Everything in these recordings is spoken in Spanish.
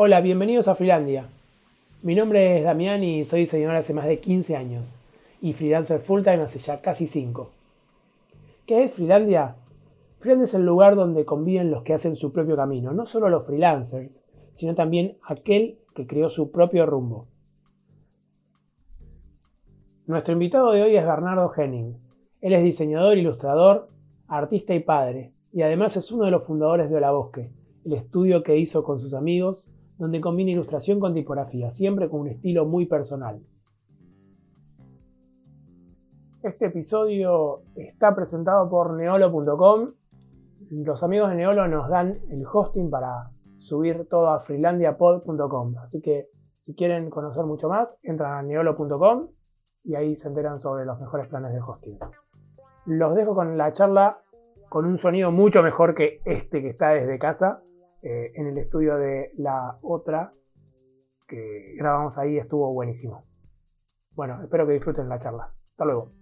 Hola, bienvenidos a Freelandia. Mi nombre es Damián y soy diseñador hace más de 15 años y freelancer full time hace ya casi 5. ¿Qué es Freelandia? Freelandia es el lugar donde conviven los que hacen su propio camino, no solo los freelancers, sino también aquel que creó su propio rumbo. Nuestro invitado de hoy es Bernardo Henning. Él es diseñador, ilustrador, artista y padre, y además es uno de los fundadores de Hola Bosque, el estudio que hizo con sus amigos donde combina ilustración con tipografía, siempre con un estilo muy personal. Este episodio está presentado por neolo.com. Los amigos de Neolo nos dan el hosting para subir todo a freelandiapod.com. Así que si quieren conocer mucho más, entran a neolo.com y ahí se enteran sobre los mejores planes de hosting. Los dejo con la charla con un sonido mucho mejor que este que está desde casa. Eh, en el estudio de la otra que grabamos ahí estuvo buenísimo. Bueno, espero que disfruten la charla. Hasta luego.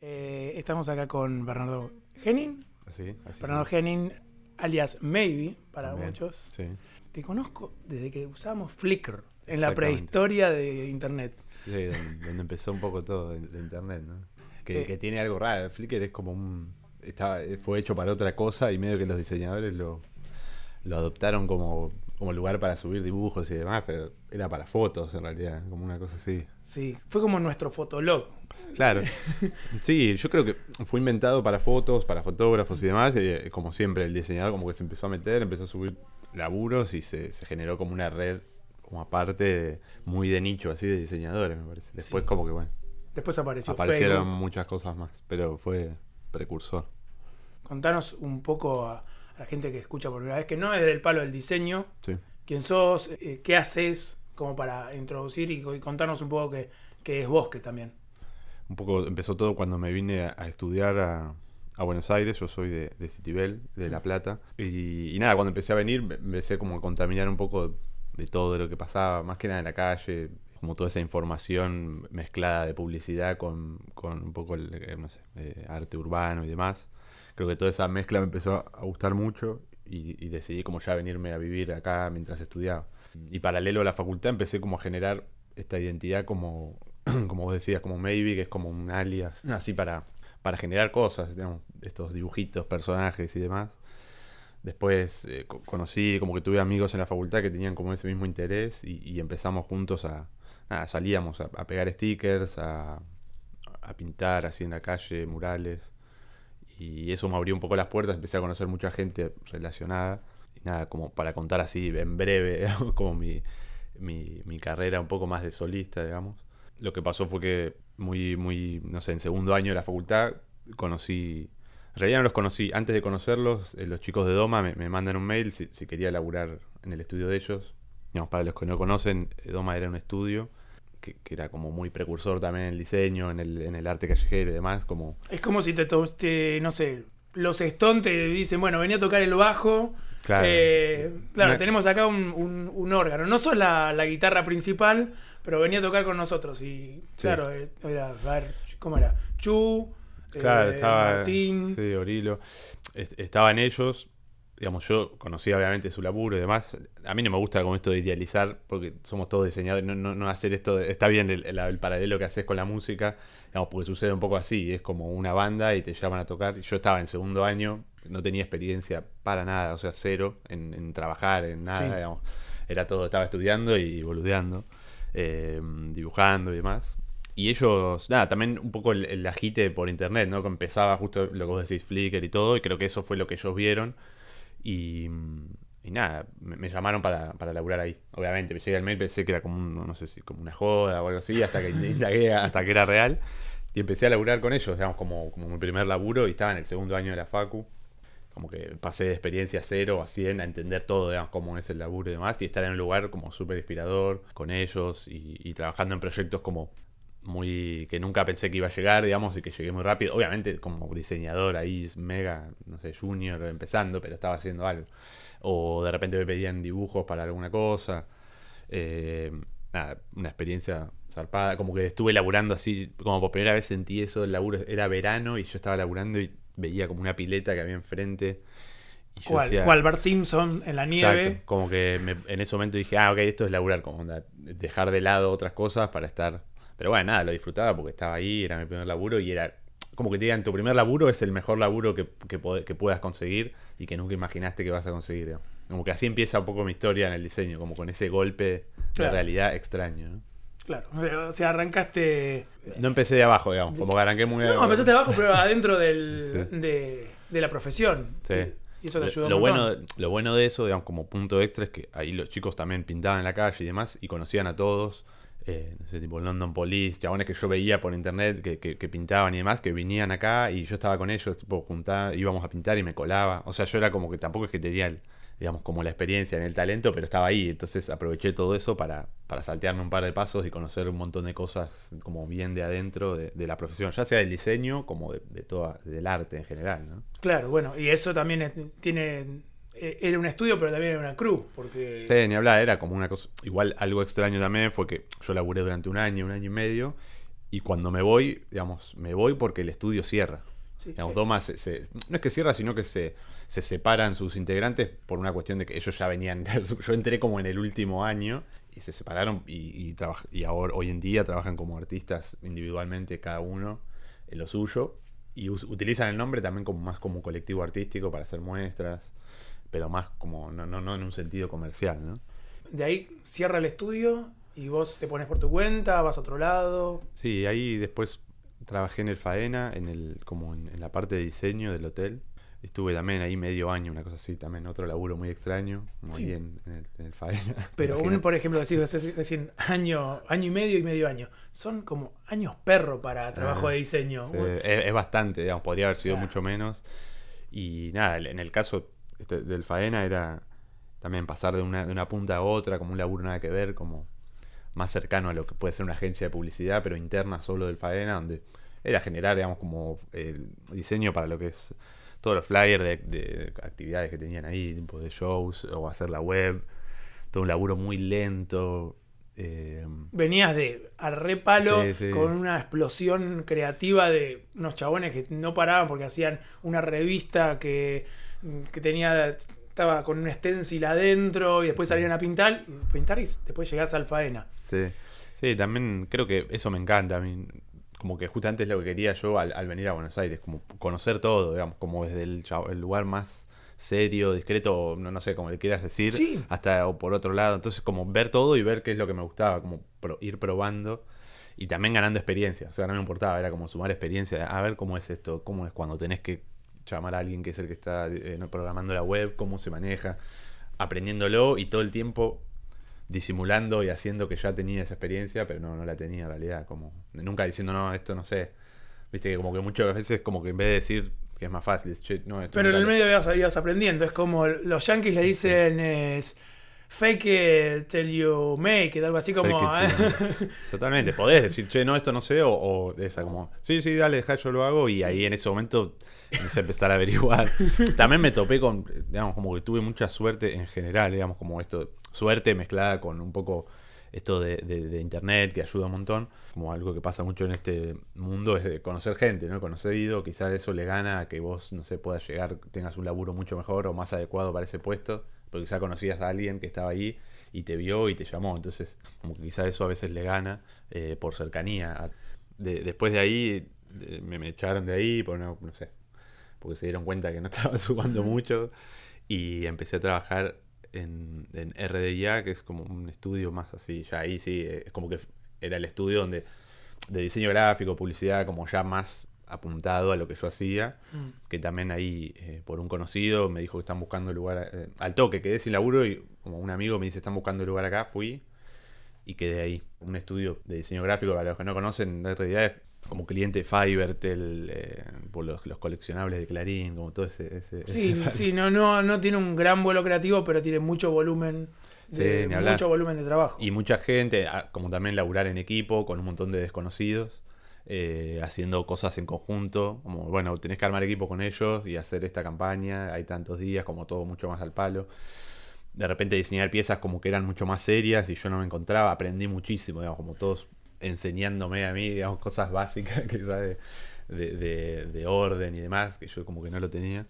Eh, estamos acá con Bernardo Henning. Bernardo Henning, alias Maybe para muchos. Te conozco desde que usamos Flickr, en la prehistoria de Internet. Sí, donde, empezó un poco todo de, Internet, ¿no? Que, eh, que, tiene algo raro. Flickr es como un estaba, fue hecho para otra cosa y medio que los diseñadores lo, lo adoptaron como, como lugar para subir dibujos y demás, pero era para fotos en realidad, como una cosa así. Sí, fue como nuestro fotolog. Claro. Sí, yo creo que fue inventado para fotos, para fotógrafos y demás, y eh, como siempre el diseñador como que se empezó a meter, empezó a subir laburos y se, generó como una red como aparte muy de nicho así de diseñadores, me parece. Después como que bueno. Después apareció Aparecieron muchas cosas más, pero fue precursor. Contanos un poco a, la gente que escucha por primera vez, que no es del palo del diseño. Sí. ¿Quién sos? Eh, ¿Qué haces? Como para introducir y, contarnos un poco qué, es Bosque también. Un poco empezó todo cuando me vine a, estudiar a, Buenos Aires, yo soy de, de Citibel, de La Plata. Y, nada, cuando empecé a venir, empecé como a contaminar un poco de todo lo que pasaba, más que nada en la calle, como toda esa información mezclada de publicidad con, un poco el, eh, no sé, eh, arte urbano y demás. Creo que toda esa mezcla me empezó a gustar mucho y, decidí como ya venirme a vivir acá mientras estudiaba. Y paralelo a la facultad empecé como a generar esta identidad como, como vos decías, como Maybe, que es como un alias, así para, para generar cosas, digamos, estos dibujitos, personajes y demás. Después eh, conocí, como que tuve amigos en la facultad que tenían como ese mismo interés y empezamos juntos a, salíamos a, pegar stickers, a, pintar así en la calle, murales. Y eso me abrió un poco las puertas, empecé a conocer mucha gente relacionada. Y nada, como para contar así en breve, como mi, mi, carrera un poco más de solista, digamos. Lo que pasó fue que muy, muy, no sé, en segundo año de la facultad conocí en realidad no los conocí. Antes de conocerlos, eh, los chicos de Doma me, mandan un mail si, si, quería laburar en el estudio de ellos. Digamos, para los que no conocen, Doma era un estudio que, era como muy precursor también en el diseño, en el, en el arte callejero y demás. Como... Es como si te, te no sé, los Stone te dicen, bueno, venía a tocar el bajo. Claro, eh, claro tenemos acá un, un, órgano. No sos la, la, guitarra principal, pero venía a tocar con nosotros. Y claro, eh, era, a ver, ¿cómo era? Chu, claro, eh, estaba, Martín. Sí, Orilo. estaban ellos, digamos, yo conocía obviamente su laburo y demás. A mí no me gusta como esto de idealizar, porque somos todos diseñadores, no, no, hacer esto, está bien el, paralelo que haces con la música, digamos, porque sucede un poco así, es como una banda y te llaman a tocar. Yo estaba en segundo año, no tenía experiencia para nada, o sea, cero en, trabajar, en nada, digamos. Era todo, estaba estudiando y boludeando, eh, dibujando y demás. Y ellos, nada, también un poco el, el, agite por internet, ¿no? Que empezaba justo lo que vos decís, Flickr y todo, y creo que eso fue lo que ellos vieron y, nada, me, llamaron para, para laburar ahí. Obviamente, me llegué al mail, pensé que era como, no sé si como una joda o algo así, hasta que hasta que era real. Y empecé a laburar con ellos, digamos, como, como mi primer laburo, y estaba en el segundo año de la Facu. Como que pasé de experiencia cero a 100 a entender todo, digamos, cómo es el laburo y demás, y estar en un lugar como súper inspirador con ellos y trabajando en proyectos como muy que nunca pensé que iba a llegar, digamos, y que llegué muy rápido. Obviamente como diseñador ahí, mega, no sé, junior, empezando, pero estaba haciendo algo. O de repente me pedían dibujos para alguna cosa. Eh, nada, una experiencia zarpada. Como que estuve laburando así, como por primera vez sentí eso, el laburo era verano y yo estaba laburando y veía como una pileta que había enfrente ¿Cuál? decía- ¿Cuál? Bart Simpson en la nieve. Exacto, como que me- en ese momento dije, ah, ok, esto es laburar, como onda, dejar de lado otras cosas para estar... Pero bueno, nada, lo disfrutaba porque estaba ahí, era mi primer laburo y era como que te digan, tu primer laburo es el mejor laburo que, que, que puedas conseguir y que nunca imaginaste que vas a conseguir. digamos. Como que así empieza un poco mi historia en el diseño, como con ese golpe Claro. de realidad extraño. ¿no? Claro. O sea, arrancaste. No empecé de abajo, digamos, como que arranqué muy No, empezaste abajo, pero adentro del, Sí. de, de la profesión. Sí. Y eso te ayudó lo, un bueno, lo bueno de eso, digamos, como punto extra, es que ahí los chicos también pintaban en la calle y demás y conocían a todos. Eh, no sé, tipo London Police, chabones que yo veía por internet que, que- pintaban y demás, que venían acá y yo estaba con ellos, tipo, juntaba, íbamos a pintar y me colaba. O sea, yo era como que tampoco es que tenía, digamos, como la experiencia en el talento, pero estaba ahí. Entonces aproveché todo eso para, para saltearme un par de pasos y conocer un montón de cosas como bien de adentro de, de la profesión, ya sea del diseño como de, de toda, del arte en general, ¿no? Claro, bueno, y eso también tiene. Eh, Era un estudio, pero también era una cruz. Porque. Sí, ni hablar, era como una cosa. Igual algo extraño también fue que yo laburé durante un año, un año y medio, y cuando me voy, digamos, me voy porque el estudio cierra. Sí. Digamos, Doma se- se- no es que cierra, sino que se, se separan sus integrantes por una cuestión de que ellos ya venían. Yo entré como en el último año y se separaron y, y, y ahora, hoy en día trabajan como artistas individualmente, cada uno en lo suyo. Y utilizan el nombre también como más como colectivo artístico para hacer muestras, pero más como no, no, no en un sentido comercial, ¿no? De ahí cierra el estudio y vos te pones por tu cuenta, vas a otro lado. Sí, ahí después trabajé en el Faena, en el, como en, en la parte de diseño del hotel. Estuve también ahí medio año, una cosa así, también otro laburo muy extraño, como Sí. en, en el, en el Faena. Pero un, Imagínate. por ejemplo, decís hace recién año, año y medio y medio año. Son como años perro para trabajo Ah, de diseño. Sí, es, es bastante, digamos, podría haber sido sea. mucho menos. Y nada, en el caso este, del Faena era también pasar de una, de una punta a otra, como un laburo nada que ver, como más cercano a lo que puede ser una agencia de publicidad, pero interna solo del Faena, donde era generar, digamos, como el diseño para lo que es todos los flyers de, de actividades que tenían ahí, tipo de shows, o hacer la web, todo un laburo muy lento. eh, Venías de al repalo Sí, sí. con una explosión creativa de unos chabones que no paraban porque hacían una revista que, que tenía estaba con un stencil adentro y después salían a pintar, y pintar y después llegás al faena. Sí, sí, también creo que eso me encanta a mí. Como que justamente es lo que quería yo al, al venir a Buenos Aires, como conocer todo, digamos, como desde el, lugar más serio, discreto, no, no sé, como le quieras decir, Sí. hasta o por otro lado. Entonces, como ver todo y ver qué es lo que me gustaba, como pro- ir probando y también ganando experiencia. O sea, no me importaba, era como sumar experiencia, a ver cómo es esto, cómo es cuando tenés que llamar a alguien que es el que está eh, programando la web, cómo se maneja, aprendiéndolo y todo el tiempo disimulando y haciendo que ya tenía esa experiencia, pero no, no la tenía en realidad, como nunca diciendo, no, esto no sé. Viste que como que muchas veces como que en vez de decir que es más fácil, che, no, esto Pero en el medio ibas, aprendiendo. Es como los yankees le dicen es fake it till you make it, algo así como. It Totalmente, podés decir, che, no, esto no sé, o, o esa como, sí, sí, dale, deja, yo lo hago, y ahí en ese momento empecé a empezar a averiguar. También me topé con, digamos, como que tuve mucha suerte en general, digamos, como esto, suerte mezclada con un poco esto de, de- de internet que ayuda un montón, como algo que pasa mucho en este mundo es de conocer gente, ¿no? Conocido, quizás eso le gana a que vos, no sé, puedas llegar, tengas un laburo mucho mejor o más adecuado para ese puesto, porque quizás conocías a alguien que estaba ahí y te vio y te llamó, entonces como que quizás eso a veces le gana eh, por cercanía. De- después de ahí me, me echaron de ahí, por no, no sé, porque se dieron cuenta que no estaba sumando mucho. Y empecé a trabajar en, en RDIA, que es como un estudio más así, ya ahí sí, eh, es como que era el estudio donde de diseño gráfico, publicidad, como ya más apuntado a lo que yo hacía, Mm. que también ahí eh, por un conocido me dijo que están buscando lugar eh, al toque, quedé sin laburo y como un amigo me dice están buscando lugar acá, fui y quedé ahí. Un estudio de diseño gráfico, para los que no conocen, en realidad es como cliente Fiverr, Tel, eh, por los, los coleccionables de Clarín, como todo ese... ese- Sí, ese- sí, no, no, no tiene un gran vuelo creativo, pero tiene mucho volumen de, Sí, mucho volumen de trabajo. Y mucha gente, ah, como también laburar en equipo con un montón de desconocidos, eh, haciendo cosas en conjunto, como bueno, tenés que armar equipo con ellos y hacer esta campaña, hay tantos días, como todo mucho más al palo. De repente diseñar piezas como que eran mucho más serias y yo no me encontraba, aprendí muchísimo, digamos, como todos enseñándome a mí, digamos, cosas básicas que de, de- de orden y demás, que yo como que no lo tenía.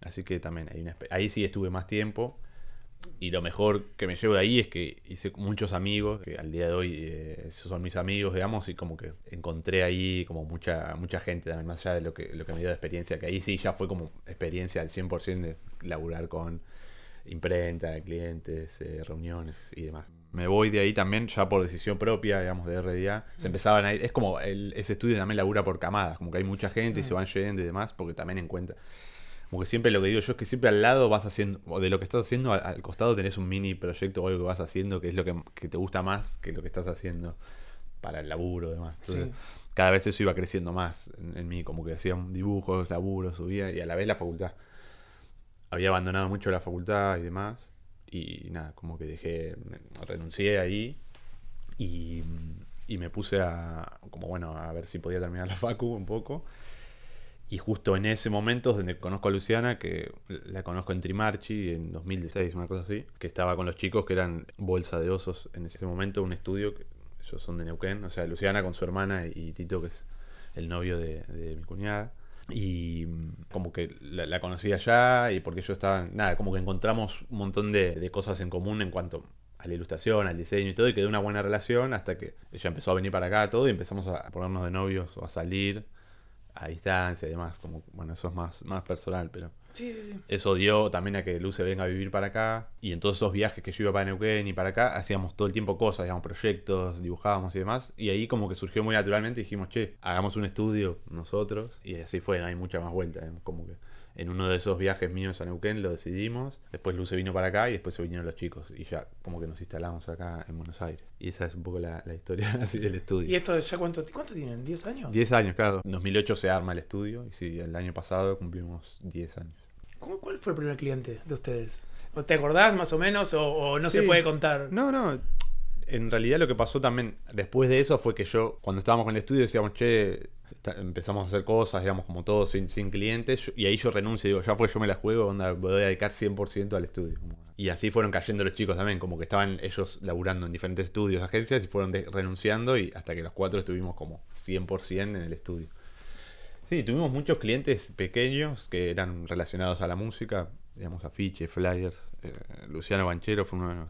Así que también ahí sí estuve más tiempo. Y lo mejor que me llevo de ahí es que hice muchos amigos, que al día de hoy eh, esos son mis amigos, digamos, y como que encontré ahí como mucha mucha gente también, más allá de lo que, lo que me dio de experiencia, que ahí sí ya fue como experiencia al 100% de laburar con imprenta, clientes, eh, reuniones y demás. Me voy de ahí también ya por decisión propia, digamos, de RDA. Se empezaban a ir, es como el, ese estudio también labura por camadas, como que hay mucha gente y se van yendo y demás, porque también en cuenta como que siempre lo que digo yo es que siempre al lado vas haciendo, o de lo que estás haciendo, al, costado tenés un mini proyecto o algo que vas haciendo que es lo que, te gusta más que lo que estás haciendo para el laburo y demás. Entonces, cada vez eso iba creciendo más en, mí, como que hacía dibujos, laburo, subía y a la vez la facultad. Había abandonado mucho la facultad y demás. Y nada, como que dejé, renuncié ahí y, y me puse a, como bueno, a ver si podía terminar la facu un poco. Y justo en ese momento donde conozco a Luciana, que la conozco en Trimarchi en 2016, una cosa así, que estaba con los chicos que eran Bolsa de Osos en ese momento, un estudio, que ellos son de Neuquén, o sea, Luciana con su hermana y Tito, que es el novio de, mi cuñada. Y como que la, conocí allá y porque yo estaba, nada, como que encontramos un montón de, de cosas en común en cuanto a la ilustración, al diseño y todo, y quedó una buena relación hasta que ella empezó a venir para acá todo y empezamos a ponernos de novios o a salir a distancia y demás, como, bueno, eso es más, más personal, pero eso dio también a que Luce venga a vivir para acá, y en todos esos viajes que yo iba para Neuquén y para acá, hacíamos todo el tiempo cosas, digamos, proyectos, dibujábamos y demás, y ahí como que surgió muy naturalmente dijimos, che, hagamos un estudio nosotros, y así fue, no hay mucha más vuelta, como que en uno de esos viajes míos a Neuquén lo decidimos. Después Luce vino para acá y después se vinieron los chicos. Y ya como que nos instalamos acá en Buenos Aires. Y esa es un poco la, historia así del estudio. ¿Y esto ya cuánto, cuánto tienen? ¿10 años? 10 años, claro. En 2008 se arma el estudio y sí, el año pasado cumplimos 10 años. ¿Cómo, ¿Cuál fue el primer cliente de ustedes? ¿Te acordás más o menos o, no se puede contar? No, no. En realidad lo que pasó también después de eso fue que yo, cuando estábamos con el estudio, decíamos, che, empezamos a hacer cosas, digamos, como todos, sin, clientes, y ahí yo renuncio, digo, ya fue, yo me la juego, onda, voy a dedicar 100% al estudio. Y así fueron cayendo los chicos también, como que estaban ellos laburando en diferentes estudios, agencias, y fueron renunciando, y hasta que los cuatro estuvimos como 100% en el estudio. Sí, tuvimos muchos clientes pequeños que eran relacionados a la música, digamos, afiches, flyers. Eh, Luciano Banchero fue uno de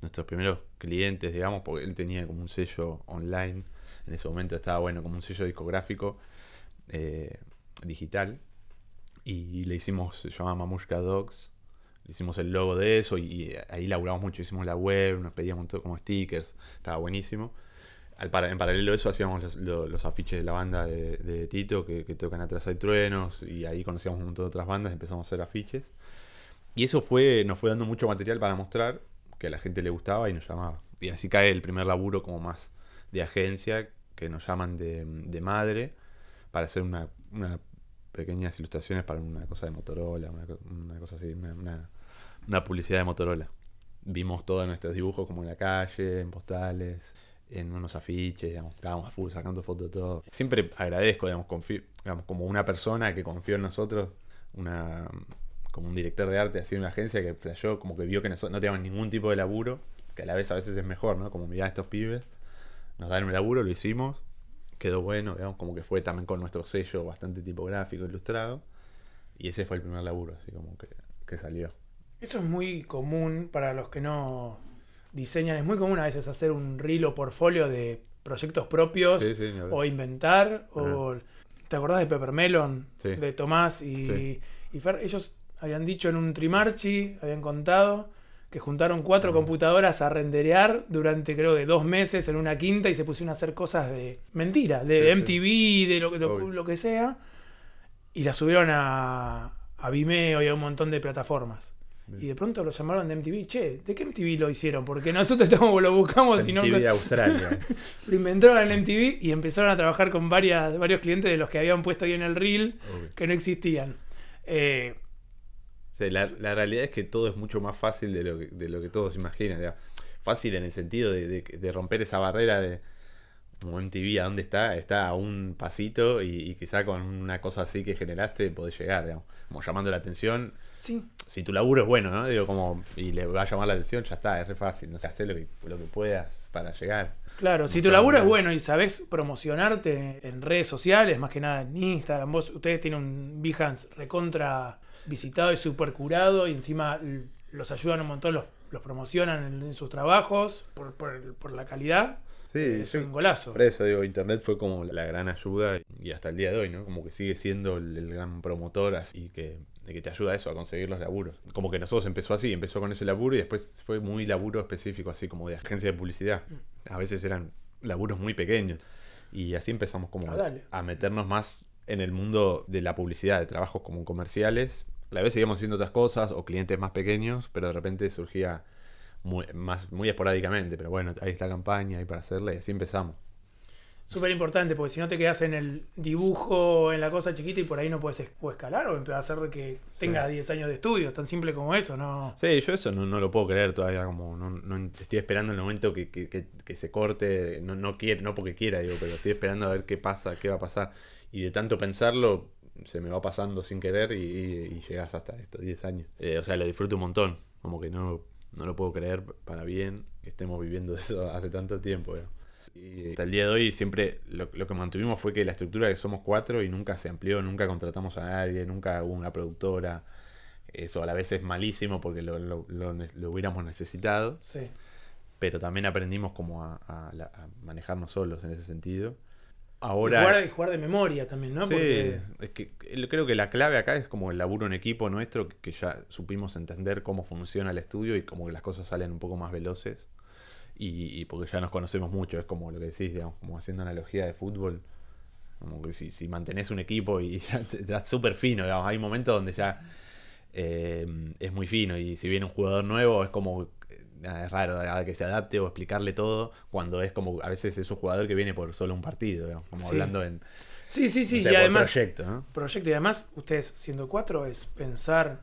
nuestros primeros clientes, digamos, porque él tenía como un sello online en ese momento estaba bueno como un sello discográfico eh, digital. Y le hicimos, se llamaba Mamushka Dogs. Hicimos el logo de eso y, ahí laburamos mucho. Hicimos la web, nos pedíamos todo como stickers. Estaba buenísimo. En paralelo a eso hacíamos los, afiches de la banda de, Tito que, tocan atrás hay truenos. Y ahí conocíamos un montón de otras bandas. Empezamos a hacer afiches. Y eso fue, nos fue dando mucho material para mostrar que a la gente le gustaba y nos llamaba. Y así cae el primer laburo como más de agencia que nos llaman de, madre para hacer una, pequeñas ilustraciones para una cosa de Motorola, una, cosa así, una, publicidad de Motorola. Vimos todos nuestros dibujos como en la calle, en postales, en unos afiches, digamos, estábamos a full sacando fotos de todo. Siempre agradezco, digamos, digamos, como una persona que confió en nosotros, una como un director de arte así en una agencia que flasheó, como que vio que no, teníamos ningún tipo de laburo, que a la vez a veces es mejor, ¿no? Como mirar a estos pibes nos dan un laburo, lo hicimos, quedó bueno, digamos, como que fue también con nuestro sello bastante tipográfico, ilustrado, y ese fue el primer laburo, así como que, salió. Eso es muy común para los que no diseñan, es muy común a veces hacer un reel o portfolio de proyectos propios o inventar, o... ¿Te acordás de Peppermelon? De Tomás y, y Fer. Ellos habían dicho en un trimarchi, habían contado que juntaron cuatro computadoras a renderear durante creo que dos meses en una quinta y se pusieron a hacer cosas de mentira, de MTV, de lo, lo, que sea, y la subieron a, a Vimeo y a un montón de plataformas. Y de pronto lo llamaron de MTV. Che, ¿de qué MTV lo hicieron? Porque nosotros estamos, lo buscamos y no. MTV de Australia. lo inventaron en MTV y empezaron a trabajar con varias, varios clientes de los que habían puesto ahí en el reel que no existían. Eh, la, realidad es que todo es mucho más fácil de lo que, de lo que todos imaginan. Fácil en el sentido de, romper esa barrera de como MTV, ¿a dónde está? Está a un pasito y, quizá con una cosa así que generaste podés llegar, digamos. Como llamando la atención. Sí. Si tu laburo es bueno, ¿no? Digo, como, y le va a llamar la atención, ya está, es re fácil. No sé, hacer lo que, lo que puedas para llegar. Claro, si tu laburo es bueno y sabes promocionarte en redes sociales, más que nada en Instagram, vos, ustedes tienen un Behance recontra visitado y super curado y encima los ayudan un montón, los, los promocionan en, en sus trabajos por, por la calidad. Sí, es un golazo. Por eso digo, internet fue como la gran ayuda y hasta el día de hoy, ¿no? Como que sigue siendo el, el gran promotor así que, de que te ayuda a eso, a conseguir los laburos. Como que nosotros empezó así, empezó con ese laburo y después fue muy laburo específico, así como de agencia de publicidad. A veces eran laburos muy pequeños. Y así empezamos como Ah, a meternos más en el mundo de la publicidad, de trabajos como comerciales. A la vez seguíamos haciendo otras cosas o clientes más pequeños, pero de repente surgía muy, más, muy esporádicamente. Pero bueno, ahí está la campaña, ahí para hacerla y así empezamos. Súper importante, porque si no te quedas en el dibujo, en la cosa chiquita y por ahí no puedes escalar o empezar a hacer que Sí. tengas 10 años de estudio, tan simple como eso, ¿no? Sí, yo eso no, no lo puedo creer todavía, como no, no- estoy esperando el momento que, que- que- que se corte, no, no, quiere, no porque quiera, digo, pero estoy esperando a ver qué pasa, qué va a pasar. Y de tanto pensarlo, se me va pasando sin querer y, y- y llegas hasta estos 10 años. Eh, o sea, lo disfruto un montón, como que no, no lo puedo creer para bien que estemos viviendo de eso hace tanto tiempo. Y hasta el día de hoy siempre lo, lo que mantuvimos fue que la estructura que somos cuatro y nunca se amplió, nunca contratamos a nadie, nunca hubo una productora. Eso a la vez es malísimo porque lo, lo- lo hubiéramos necesitado, Sí. pero también aprendimos como a, a manejarnos solos en ese sentido. Y Ahora, jugar, y jugar de memoria también, ¿no? sí, Porque es que creo que la clave acá es como el laburo en equipo nuestro, que, que ya supimos entender cómo funciona el estudio y como que las cosas salen un poco más veloces. Y, y porque ya nos conocemos mucho, es como lo que decís, digamos, como haciendo analogía de fútbol. Como que si, si mantenés un equipo y ya te, te das súper fino, digamos, hay momentos donde ya eh, es muy fino y si viene un jugador nuevo es como es raro a que se adapte o explicarle todo cuando es como a veces es un jugador que viene por solo un partido, digamos, como Sí. hablando en Sí, sí, sí. no sé, y además, proyecto, ¿no? proyecto. Y además, ustedes siendo cuatro es pensar.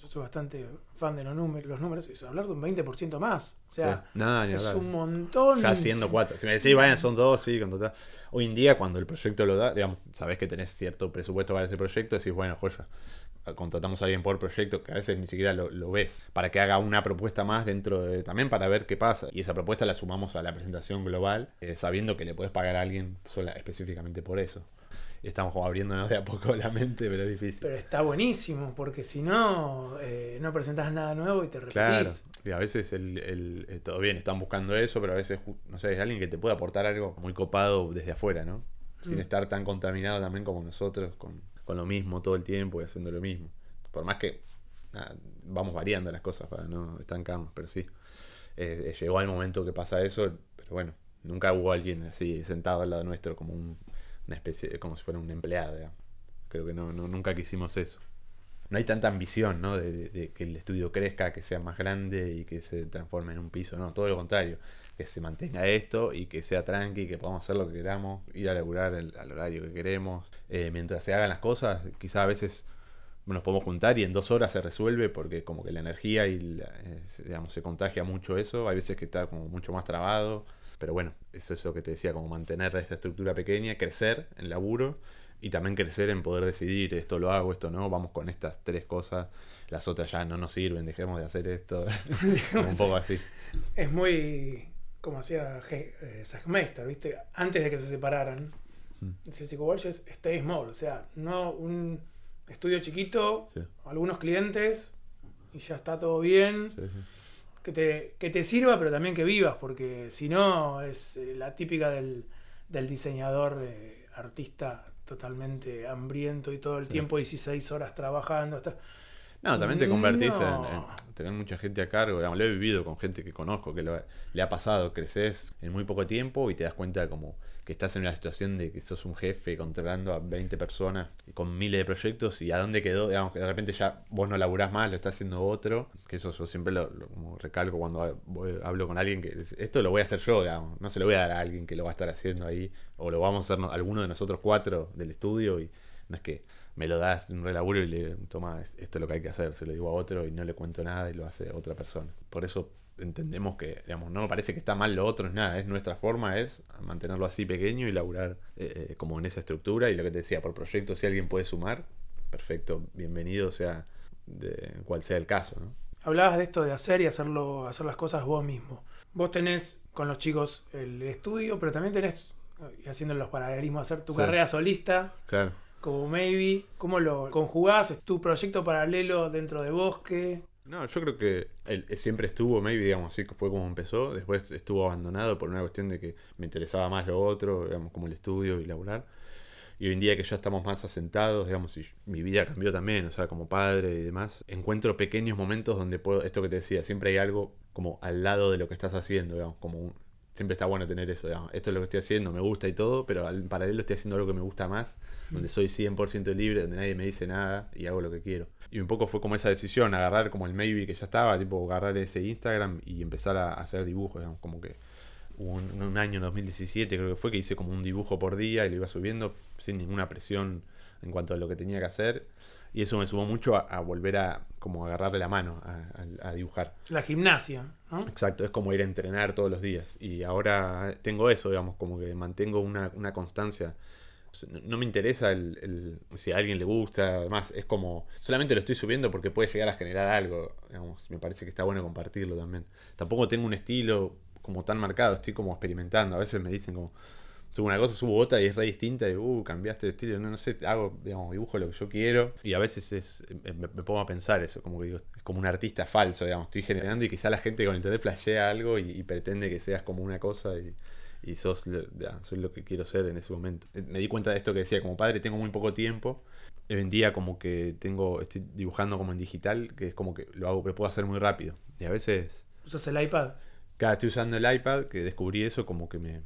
Yo soy bastante fan de los números, los números, es hablar de un 20% más. O sea, Sí. Es hablar. un montón. Ya siendo cuatro. Si me decís, vayan, son dos, sí, con total. Hoy en día, cuando el proyecto lo da, digamos, sabés que tenés cierto presupuesto para ese proyecto, decís, bueno, joya, contratamos a alguien por proyecto, que a veces ni siquiera lo, lo ves, para que haga una propuesta más dentro de, también para ver qué pasa. Y esa propuesta la sumamos a la presentación global, eh, sabiendo que le puedes pagar a alguien sola, específicamente por eso. Y estamos como abriéndonos de a poco la mente, pero es difícil. Pero está buenísimo, porque si no, eh, no presentás nada nuevo y te repetís. Claro, y a veces el, el- eh, todo bien, están buscando eso, pero a veces, no sé, es alguien que te puede aportar algo muy copado desde afuera, ¿no? Sin Mm. estar tan contaminado también como nosotros, con, con lo mismo todo el tiempo y haciendo lo mismo. Por más que vamos variando las cosas para no estancarnos, pero sí. Eh, eh, llegó el momento que pasa eso, pero bueno, nunca hubo alguien así sentado al lado nuestro como un- una especie, como si fuera un empleado. Creo que no, no, nunca quisimos eso no hay tanta ambición, ¿no? De, de- de que el estudio crezca, que sea más grande y que se transforme en un piso, no, todo lo contrario, que se mantenga esto y que sea tranqui, que podamos hacer lo que queramos, ir a laburar el- al horario que queremos, Eh, mientras se hagan las cosas, quizás a veces nos podemos juntar y en dos horas se resuelve porque como que la energía y la- digamos, se contagia mucho eso, hay veces que está como mucho más trabado, pero bueno, es eso que te decía, como mantener esta estructura pequeña, crecer en laburo y también crecer en poder decidir esto lo hago, esto no, vamos con estas tres cosas, las otras ya no nos sirven, dejemos de hacer esto, un poco así. Es muy como hacía eh, ¿viste? Antes de que se separaran. Decía Psycho Walsh es stay small, o sea, no un estudio chiquito, Sí, algunos clientes y ya está todo bien. sí, sí. Que te, que te sirva, pero también que vivas, porque si no es eh, la típica del, del diseñador eh, artista totalmente hambriento y todo el Sí. tiempo 16 horas trabajando. Hasta... No, también te convertís No. en, en tener mucha gente a cargo. Digamos, lo he vivido con gente que conozco, que lo- le ha pasado, creces en muy poco tiempo y te das cuenta como que estás en una situación de que sos un jefe controlando a 20 personas con miles de proyectos y a dónde quedó, digamos, que de repente ya vos no laburás más, lo está haciendo otro. Que eso yo siempre lo, lo- recalco cuando hablo con alguien que esto lo voy a hacer yo, digamos, no se lo voy a dar a alguien que lo va a estar haciendo ahí o lo vamos a hacer no- alguno de nosotros cuatro del estudio y no es que me lo das un relaburo y le toma es- esto es lo que hay que hacer, se lo digo a otro y no le cuento nada y lo hace otra persona. Por eso entendemos que, digamos, no me parece que está mal lo otro, es nada, es nuestra forma, es mantenerlo así pequeño y laburar eh, eh, como en esa estructura y lo que te decía, por proyecto, si alguien puede sumar, perfecto, bienvenido sea de cual sea el caso, ¿no? Hablabas de esto de hacer y hacerlo, hacer las cosas vos mismo. Vos tenés con los chicos el estudio, pero también tenés, y haciendo los paralelismos, hacer tu Sí. carrera solista, Claro. como Maybe. ¿Cómo lo conjugás? ¿Es tu proyecto paralelo dentro de Bosque? No, yo creo que él, siempre estuvo, maybe, digamos, así fue como empezó. Después estuvo abandonado por una cuestión de que me interesaba más lo otro, digamos, como el estudio y laburar. Y hoy en día que ya estamos más asentados, digamos, y mi vida cambió también, o sea, como padre y demás, encuentro pequeños momentos donde puedo, esto que te decía, siempre hay algo como al lado de lo que estás haciendo, digamos, como un, siempre está bueno tener eso, digamos, esto es lo que estoy haciendo, me gusta y todo, pero al paralelo estoy haciendo algo que me gusta más, donde soy 100% libre, donde nadie me dice nada y hago lo que quiero. Y un poco fue como esa decisión, agarrar como el maybe que ya estaba, tipo agarrar ese Instagram y empezar a hacer dibujos, digamos, como que un, un año, 2017 creo que fue, que hice como un dibujo por día y lo iba subiendo sin ninguna presión en cuanto a lo que tenía que hacer. Y eso me sumó mucho a, volver a como agarrarle la mano a, dibujar. La gimnasia, ¿no? Exacto, es como ir a entrenar todos los días. Y ahora tengo eso, digamos, como que mantengo una, una constancia no me interesa el, si a alguien le gusta, además es como, solamente lo estoy subiendo porque puede llegar a generar algo, me parece que está bueno compartirlo también. Tampoco tengo un estilo como tan marcado, estoy como experimentando, a veces me dicen como, subo una cosa, subo otra y es re distinta y, uh, cambiaste de estilo, no, no sé, hago, digamos, dibujo lo que yo quiero y a veces es, me, pongo a pensar eso, como que digo, es como un artista falso, digamos, estoy generando y quizá la gente con internet flashea algo y pretende que seas como una cosa y y sos, ya, soy lo que quiero ser en ese momento. Eh, me di cuenta de esto que decía, como padre tengo muy poco tiempo. Hoy en día como que tengo, estoy dibujando como en digital, que es como que lo hago, que puedo hacer muy rápido. Y a veces... ¿Usas el iPad? Claro, estoy usando el iPad, que descubrí eso como que me,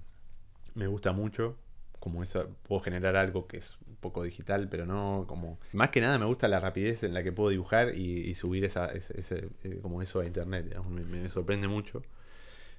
me gusta mucho. Como eso, puedo generar algo que es un poco digital, pero no como... Más que nada me gusta la rapidez en la que puedo dibujar y, subir esa, ese, eh, como eso a internet. me sorprende mucho.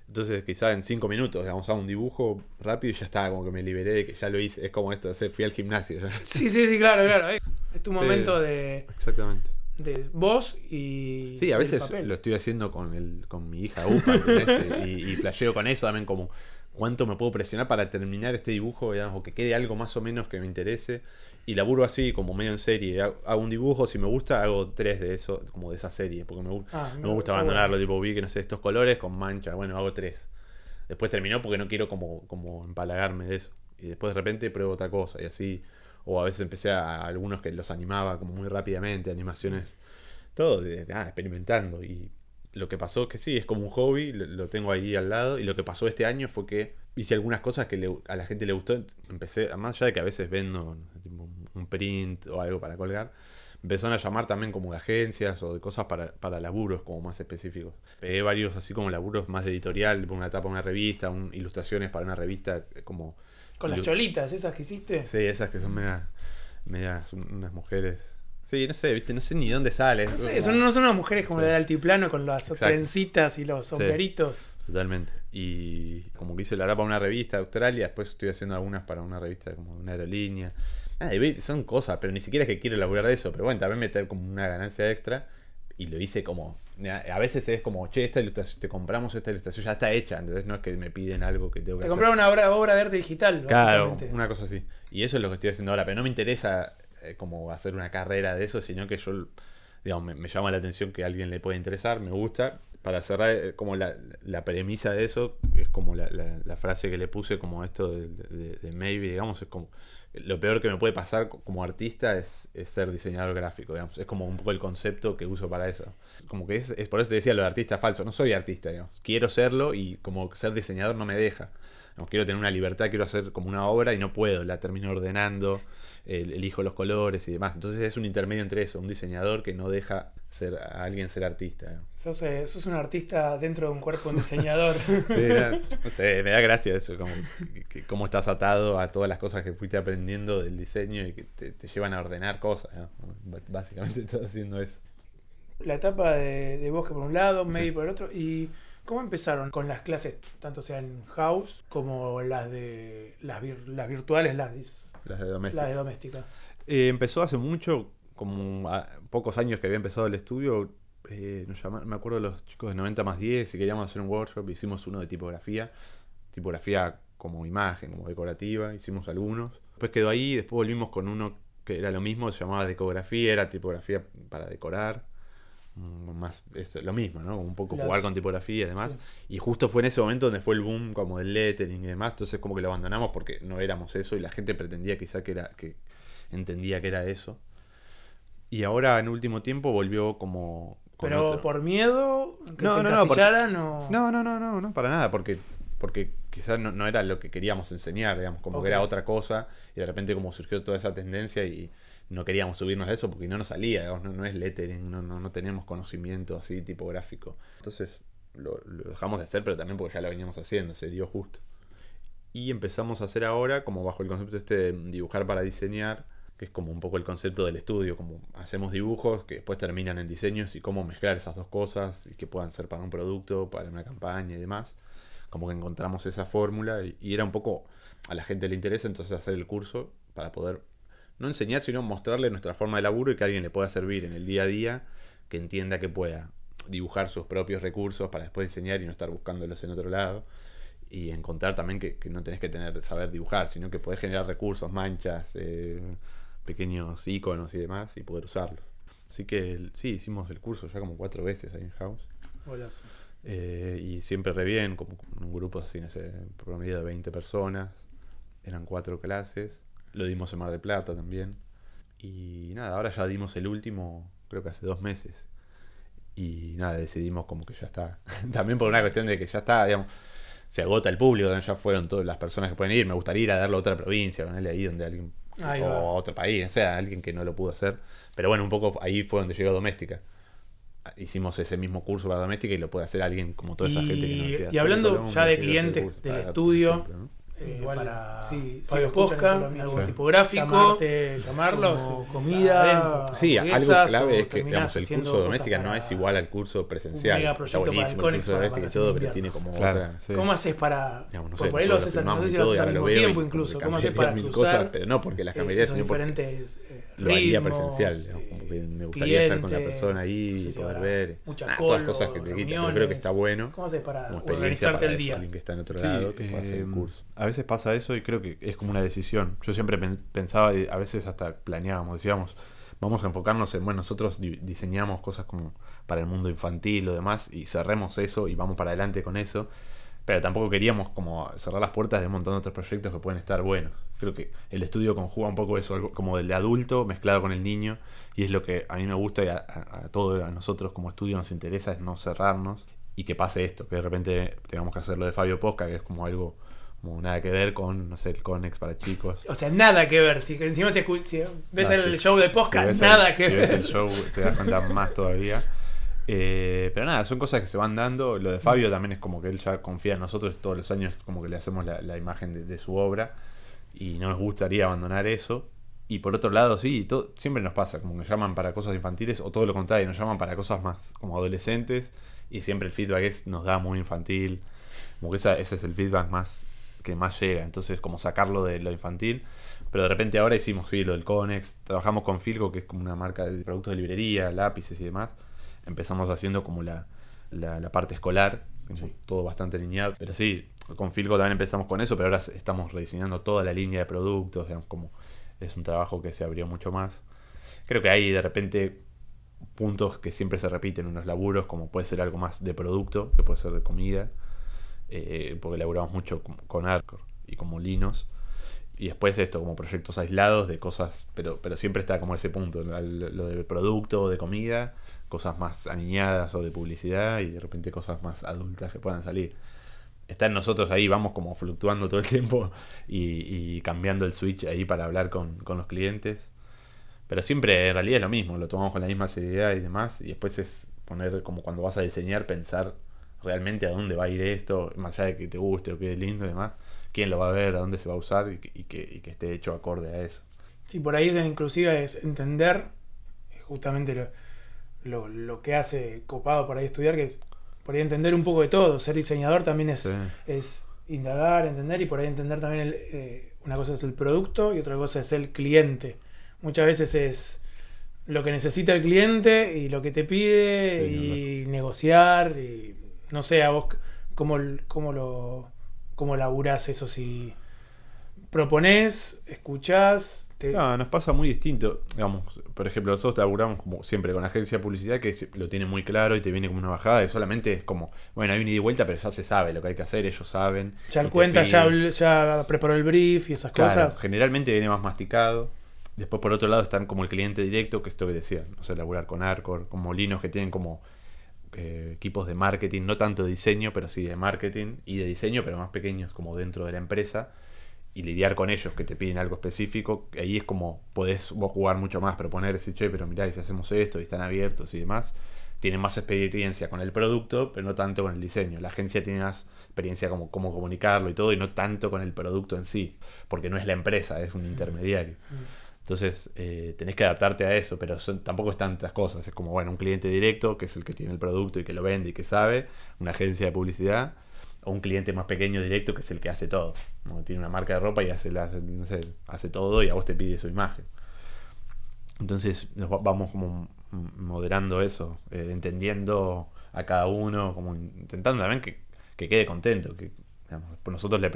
Entonces, quizá en cinco minutos, digamos, hago un dibujo rápido y ya está, como que me liberé de que ya lo hice. Es como esto, fui al gimnasio. Sí, sí, sí, claro, claro. Es, tu momento de. Exactamente. De vos y. Sí, a veces lo estoy haciendo con, el, con mi hija Upa, y, y flasheo con eso también, como cuánto me puedo presionar para terminar este dibujo, digamos, o que quede algo más o menos que me interese y laburo así, como medio en serie. Hago un dibujo, si me gusta, hago tres de eso, como de esa serie. Porque me, ah, me gusta abandonarlo, tipo, vi que no sé, estos colores con mancha, bueno, hago tres. Después terminó porque no quiero como, como empalagarme de eso. Y después de repente pruebo otra cosa y así. O a veces empecé a, algunos que los animaba como muy rápidamente, animaciones. Todo, de, ah, experimentando. Y lo que pasó es que sí, es como un hobby, lo, tengo ahí al lado. Y lo que pasó este año fue que hice algunas cosas que a la gente le gustó. Empecé, más allá de que a veces vendo un print o algo para colgar, empezaron a llamar también como de agencias o de cosas para, para laburos como más específicos. Pegué varios así como laburos más de editorial, una tapa de una revista, un, ilustraciones para una revista como... Con las cholitas, esas que hiciste. Sí, esas que son medias, unas mujeres Sí, no sé, ¿viste? no sé ni dónde sale. No sé, son, no son unas mujeres como del altiplano con las trencitas y los sombreritos. totalmente. Y como que hice la tapa de una revista de Australia, después estoy haciendo algunas para una revista como de una aerolínea. son cosas, pero ni siquiera es que quiero elaborar de eso. Pero bueno, también meter como una ganancia extra. Y lo hice como. A veces es como, che, esta ilustración, te compramos esta ilustración, ya está hecha. Entonces no es que me piden algo que tengo que te compraron una obra, de arte digital. Claro, una cosa así. Y eso es lo que estoy haciendo ahora. Pero no me interesa eh, como hacer una carrera de eso, sino que yo, digamos, me, llama la atención que a alguien le puede interesar, me gusta. Para cerrar, eh, como la, premisa de eso, es como la, frase que le puse, como esto de, maybe, digamos, es como lo peor que me puede pasar como artista es, ser diseñador gráfico, digamos. Es como un poco el concepto que uso para eso. Como que es, es por eso te decía lo de artista falso. No soy artista, digamos. Quiero serlo y como ser diseñador no me deja. No, quiero tener una libertad, quiero hacer como una obra y no puedo, la termino ordenando, elijo los colores y demás. Entonces es un intermedio entre eso, un diseñador que no deja ser a alguien ser artista. Sos, eh, sos, un artista dentro de un cuerpo de un diseñador. sí, no sé, me da gracia eso, como cómo estás atado a todas las cosas que fuiste aprendiendo del diseño y que te, llevan a ordenar cosas. Básicamente estás haciendo eso. La etapa de, de bosque por un lado, medio por el otro, y ¿Cómo empezaron con las clases, tanto sean house como las de las, las virtuales, las, las de doméstica? Las de doméstica. Eh, empezó hace mucho, como pocos años que había empezado el estudio. Eh, nos llamaron, me acuerdo de los chicos de 90 más 10, si queríamos hacer un workshop, hicimos uno de tipografía, tipografía como imagen, como decorativa, hicimos algunos. Después quedó ahí, después volvimos con uno que era lo mismo, se llamaba decografía, era tipografía para decorar. Mm, más es lo mismo, ¿no? Un poco jugar con tipografía y demás. Y justo fue en ese momento donde fue el boom como del lettering y demás, entonces como que lo abandonamos porque no éramos eso y la gente pretendía quizá que era que entendía que era eso. Y ahora en último tiempo volvió como... Pero otro- por miedo, que No, te no, no, porque- o- No, no, no, no, no, para nada, porque, porque quizás no, no era lo que queríamos enseñar, digamos, como que era otra cosa, y de repente como surgió toda esa tendencia y no queríamos subirnos a eso porque no nos salía, no, no es lettering, no, no, no tenemos conocimiento así tipográfico. Entonces lo, lo dejamos de hacer, pero también porque ya lo veníamos haciendo, se dio justo. Y empezamos a hacer ahora, como bajo el concepto este de dibujar para diseñar, que es como un poco el concepto del estudio, como hacemos dibujos que después terminan en diseños y cómo mezclar esas dos cosas y que puedan ser para un producto, para una campaña y demás. Como que encontramos esa fórmula y, y era un poco a la gente le interesa entonces hacer el curso para poder no enseñar, sino mostrarle nuestra forma de laburo y que a alguien le pueda servir en el día a día, que entienda que pueda dibujar sus propios recursos para después diseñar y no estar buscándolos en otro lado y encontrar también que, que no tenés que tener saber dibujar, sino que podés generar recursos, manchas, eh, pequeños iconos y demás y poder usarlos. Así que sí, hicimos el curso ya como cuatro veces ahí en House. Eh, y siempre re bien, como un grupo así, no sé, promedio de 20 personas. Eran cuatro clases. Lo dimos en Mar del Plata también. Y nada, ahora ya dimos el último, creo que hace dos meses. Y nada, decidimos como que ya está. también por una cuestión de que ya está, digamos, se agota el público, ya fueron todas las personas que pueden ir. Me gustaría ir a darlo a otra provincia, ponerle ahí donde alguien. Ahí o va. a otro país, o sea, alguien que no lo pudo hacer. Pero bueno, un poco ahí fue donde llegó Doméstica. Hicimos ese mismo curso para Doméstica y lo puede hacer alguien como toda esa Y- gente que nos decía. y "Soy hablando ya de clientes curso", del estudio, ejemplo, ¿no? Eh, Igual, para sí, sí, Posca, algo Sí. tipográfico, Llamarte, llamarlos, como comida. Sí, algo clave o es que digamos, el haciendo curso doméstica no es igual al curso presencial. Está buenísimo el curso doméstica y todo, pero tiene como Claro, otra. sí. ¿Cómo haces para.? Digamos, no por sé, por ahí lo haces, no sé si y lo todo, haces y al mismo y tiempo como incluso. ¿Cómo haces para mil cruzar? cosas, pero no porque las cambiaría, esos sino porque diferentes eh, lo haría presencial. digamos, como que eh, me gustaría estar con la persona ahí y poder ver. mucha Nada, call todas cosas que te quitan, pero creo que está bueno. ¿Cómo haces para organizarte el día? alguien que está en otro lado, que pueda hacer un curso. A veces pasa eso y creo que es como una decisión. Yo siempre pen- pensaba, y a veces hasta planeábamos, decíamos, vamos a enfocarnos en, bueno, nosotros di- diseñamos cosas como para el mundo infantil o demás y cerremos eso y vamos para adelante con eso. Pero tampoco queríamos como cerrar las puertas de un montón de otros proyectos que pueden estar buenos. Creo que el estudio conjuga un poco eso, algo como del de adulto mezclado con el niño. Y es lo que a mí me gusta y a, a, a todos a nosotros como estudio nos interesa, es no cerrarnos y que pase esto, que de repente tengamos que hacer lo de Fabio Posca, que es como algo como nada que ver con, no sé, el Conex para chicos. O sea, nada que ver. Si encima si, si ves No, el si- show de si podcast, el- nada que si ver. ves el show te das cuenta más todavía. Eh, pero nada, son cosas que se van dando. Lo de Fabio también es como que él ya confía en nosotros todos los años, como que le hacemos la, la imagen de, de su obra y no nos gustaría abandonar eso. Y por otro lado, sí, to- siempre nos pasa, como que llaman para cosas infantiles o todo lo contrario, nos llaman para cosas más como adolescentes y siempre el feedback es nos da muy infantil. Como que esa- ese es el feedback más que más llega. Entonces, como sacarlo de lo infantil. Pero de repente ahora hicimos sí, lo del Conex. Trabajamos con Filco, que es como una marca de productos de librería, lápices y demás. Empezamos haciendo como la, la, la parte escolar, todo bastante lineal. Pero sí, con Filco también empezamos con eso, pero ahora estamos rediseñando toda la línea de productos. Digamos, como es un trabajo que se abrió mucho más. Creo que hay de repente puntos que siempre se repiten en los laburos, como puede ser algo más de producto, que puede ser de comida, eh, porque laburamos mucho con, Arcor y con molinos. Y después esto, como proyectos aislados de cosas, pero, pero siempre está como ese punto, lo, lo de producto, de comida, cosas más aniñadas o de publicidad y de repente cosas más adultas que puedan salir. Está en nosotros ahí, vamos como fluctuando todo el tiempo y, y cambiando el switch ahí para hablar con, con los clientes. Pero siempre en realidad es lo mismo, lo tomamos con la misma seriedad y demás. Y después es poner como cuando vas a diseñar, pensar realmente a dónde va a ir esto, más allá de que te guste o quede lindo y demás, quién lo va a ver, a dónde se va a usar y que, y que, y que esté hecho acorde a eso. Sí, por ahí es- inclusive es entender eh, justamente lo, lo, lo que hace copado por ahí estudiar, que es por ahí entender un poco de todo. Ser diseñador también es, Sí. es indagar, entender y por ahí entender también el, eh, una cosa es el producto y otra cosa es el cliente. Muchas veces es lo que necesita el cliente y lo que te pide Sí, y negociar y no sé a vos cómo, cómo lo cómo laburás eso si proponés, escuchás, te- No, nos pasa muy distinto. Digamos, por ejemplo, nosotros laburamos como siempre con la agencia de publicidad que lo tiene muy claro y te viene como una bajada y solamente es como, bueno, hay una ida y vuelta, pero ya se sabe lo que hay que hacer, ellos saben. ya el cuenta ya, ya preparó el brief y esas Claro, cosas. generalmente viene más masticado. Después, por otro lado, están como el cliente directo, que esto que decían, no sé, laburar con Arcor, con molinos que tienen como eh, equipos de marketing, no tanto de diseño, pero sí de marketing y de diseño, pero más pequeños, como dentro de la empresa, y lidiar con ellos que te piden algo específico. Ahí es como podés vos jugar mucho más, proponer, decir, che, pero mirá, si hacemos esto, y están abiertos y demás. Tienen más experiencia con el producto, pero no tanto con el diseño. La agencia tiene más experiencia como cómo comunicarlo y todo, y no tanto con el producto en sí, porque no es la empresa, es un intermediario. Mm. Entonces eh, tenés que adaptarte a eso, pero tampoco es tantas cosas. Es como, bueno, un cliente directo, que es el que tiene el producto y que lo vende y que sabe, una agencia de publicidad, o un cliente más pequeño directo, que es el que hace todo. Tiene una marca de ropa y hace, hace todo y a vos te pide su imagen. Entonces nos vamos como moderando eso, eh, entendiendo a cada uno, como intentando también que, quede contento. Que, nosotros le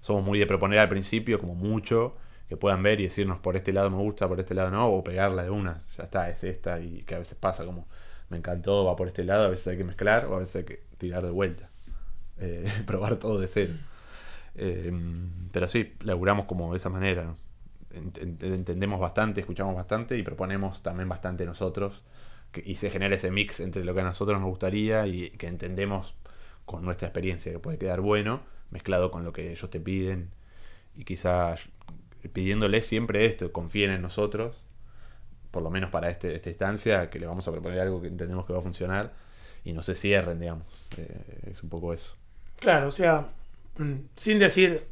somos muy de proponer al principio, como mucho que puedan ver y decirnos por este lado me gusta, por este lado no, o pegarla de una, ya está, es esta, y que a veces pasa como me encantó, va por este lado, a veces hay que mezclar o a veces hay que tirar de vuelta, eh, probar todo de cero. Eh, pero sí, laburamos como de esa manera, entendemos bastante, escuchamos bastante y proponemos también bastante nosotros, y se genera ese mix entre lo que a nosotros nos gustaría y que entendemos con nuestra experiencia, que puede quedar bueno, mezclado con lo que ellos te piden. Y quizás pidiéndole siempre esto, confíen en nosotros, por lo menos para este, esta instancia, que le vamos a proponer algo que entendemos que va a funcionar y no se cierren, digamos. Eh, es un poco eso. Claro, o sea, mm, sin decir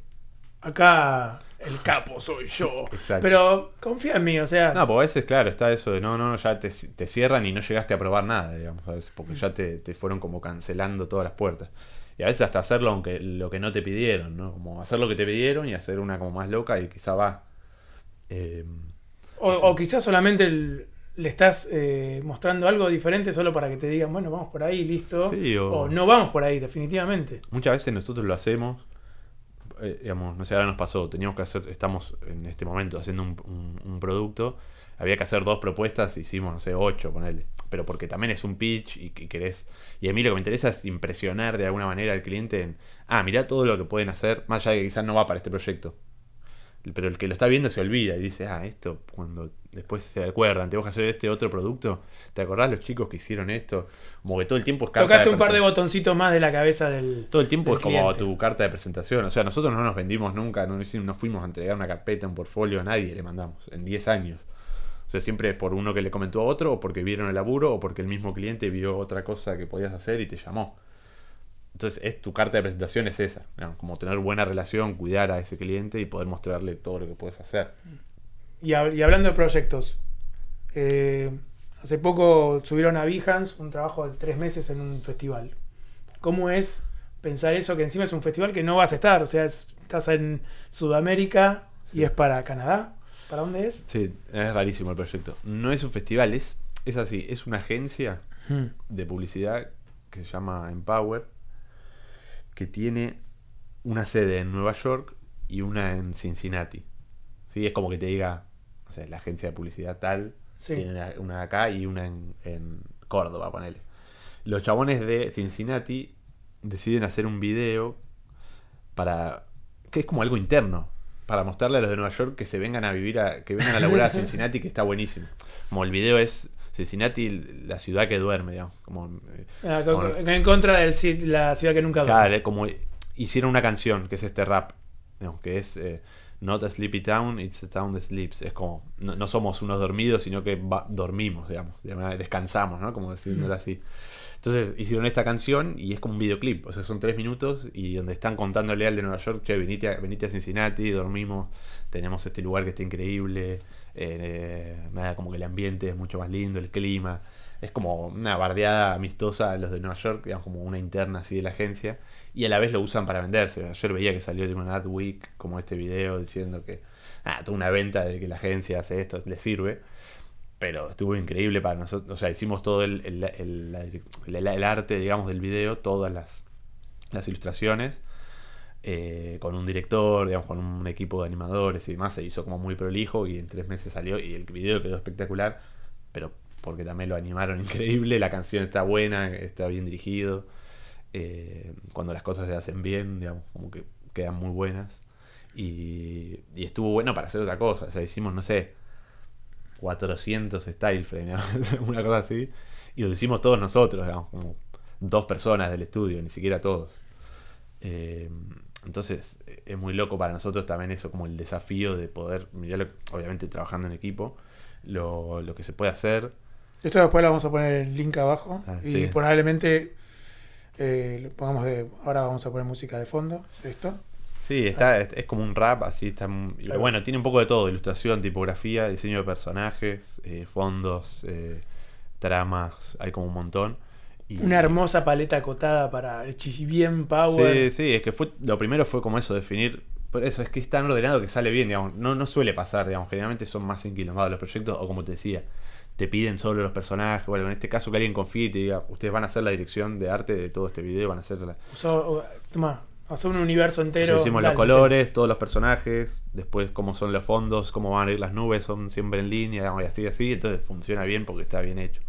acá el capo soy yo. Pero confía en mí, o sea. No, porque a veces, claro, está eso de no, no, ya te, cierran y no llegaste a probar nada, digamos, porque ya te, te, fueron como cancelando todas las puertas. Y a veces hasta hacerlo aunque lo que no te pidieron, ¿no? Como hacer lo que te pidieron y hacer una como más loca y quizá va. Eh, o, quizás solamente le estás eh, mostrando algo diferente solo para que te digan, bueno, vamos por ahí, listo. o... no vamos por ahí, definitivamente. Muchas veces nosotros lo hacemos, eh, digamos, no sé, ahora nos pasó, teníamos que hacer, estamos en este momento haciendo un, producto, había que hacer dos propuestas, hicimos, no sé, ocho, ponele pero porque también es un pitch y, que querés. Y a mí lo que me interesa es impresionar de alguna manera al cliente en, ah, mirá todo lo que pueden hacer, más allá de que quizás no va para este proyecto. Pero el que lo está viendo se olvida y dice, ah, esto, cuando después se acuerdan, tengo que hacer este otro producto, ¿te acordás los chicos que hicieron esto? Como que todo el tiempo es carta Tocaste un par de botoncitos más de la cabeza del. Todo el tiempo es como tu carta de presentación. O sea, nosotros no nos vendimos nunca, no, no fuimos a entregar una carpeta, un portfolio a nadie, le mandamos en 10 años. O sea, siempre es por uno que le comentó a otro, o porque vieron el laburo, o porque el mismo cliente vio otra cosa que podías hacer y te llamó. Entonces, es, tu carta de presentación es esa, como tener buena relación, cuidar a ese cliente y poder mostrarle todo lo que puedes hacer. Y, hablando de proyectos, eh, hace poco subieron a Behance un trabajo de tres meses en un festival. ¿Cómo es pensar eso que encima es un festival que no vas a estar? O sea, estás en Sudamérica y es para Canadá. ¿Para dónde es? Sí, es rarísimo el proyecto. No es un festival, es, es así, es una agencia hmm. de publicidad que se llama Empower, que tiene una sede en Nueva York y una en Cincinnati. ¿Sí? Es como que te diga, o sea, la agencia de publicidad tal, tiene una, acá y una en, en Córdoba, ponele. Los chabones de Cincinnati deciden hacer un video para... que es como algo interno para mostrarle a los de Nueva York que se vengan a vivir, a, que vengan a laburar a Cincinnati, que está buenísimo. Como el video es Cincinnati, la ciudad que duerme, digamos. Como, eh, ah, en contra de la ciudad que nunca duerme. Claro, como hicieron una canción, que es este rap, que es eh, Not a Sleepy Town, it's a town that sleeps. Es como, no, somos unos dormidos, sino que dormimos, digamos, descansamos, ¿no? Como decirlo así. Entonces hicieron esta canción y es como un videoclip, o sea, son tres minutos y donde están contándole al de Nueva York, que venite a, a Cincinnati, dormimos, tenemos este lugar que está increíble, eh, nada, como que el ambiente es mucho más lindo, el clima, es como una bardeada amistosa a los de Nueva York, digamos como una interna así de la agencia, y a la vez lo usan para venderse. Ayer veía que salió de una Adweek como este video diciendo que, ah, toda una venta de que la agencia hace esto, le sirve pero estuvo increíble para nosotros. O sea, hicimos todo el, el, arte, digamos, del video, todas las, las ilustraciones, eh, con un director, digamos, con un equipo de animadores y demás. Se hizo como muy prolijo y en tres meses salió y el video quedó espectacular, pero porque también lo animaron increíble, la canción está buena, está bien dirigido. Eh, cuando las cosas se hacen bien, digamos, como que quedan muy buenas. Y, y estuvo bueno para hacer otra cosa. O sea, hicimos, no sé, 400 style frame, una cosa así. Y lo hicimos todos nosotros, digamos, como dos personas del estudio, ni siquiera todos. Eh, entonces es muy loco para nosotros también eso, como el desafío de poder, mirar, obviamente trabajando en equipo, lo, lo, que se puede hacer. Esto después lo vamos a poner el link abajo ah, y probablemente eh, pongamos de, ahora vamos a poner música de fondo, esto. Sí, está, es, como un rap, así está. Bueno, tiene un poco de todo: ilustración, tipografía, diseño de personajes, eh, fondos, eh, tramas, hay como un montón. Una hermosa paleta acotada para bien power. Sí, sí, es que fue lo primero fue como eso, definir. Por eso es que es tan ordenado que sale bien, digamos. No, no suele pasar, digamos. Generalmente son más enquilombados los proyectos, o como te decía, te piden solo los personajes. Bueno, en este caso que alguien confíe y te diga, ustedes van a hacer la dirección de arte de todo este video, van a hacer la. toma, hacer un universo entero. hicimos los colores, todos los personajes, después cómo son los fondos, cómo van a ir las nubes, son siempre en línea, y así, así. Entonces funciona bien porque está bien hecho.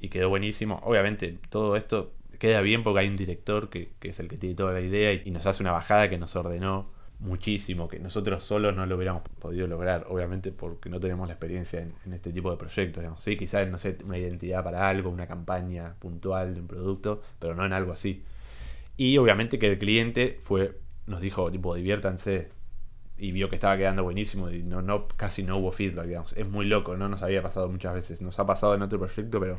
Y quedó buenísimo. Obviamente, todo esto queda bien porque hay un director que, es el que tiene toda la idea y, nos hace una bajada que nos ordenó muchísimo, que nosotros solos no lo hubiéramos podido lograr, obviamente porque no tenemos la experiencia en, este tipo de proyectos. Digamos. Sí, quizás, no sé, una identidad para algo, una campaña puntual de un producto, pero no en algo así. Y obviamente que el cliente fue, nos dijo, tipo, diviértanse. Y vio que estaba quedando buenísimo y no, no, casi no hubo feedback, digamos. Es muy loco, no nos había pasado muchas veces. Nos ha pasado en otro proyecto, pero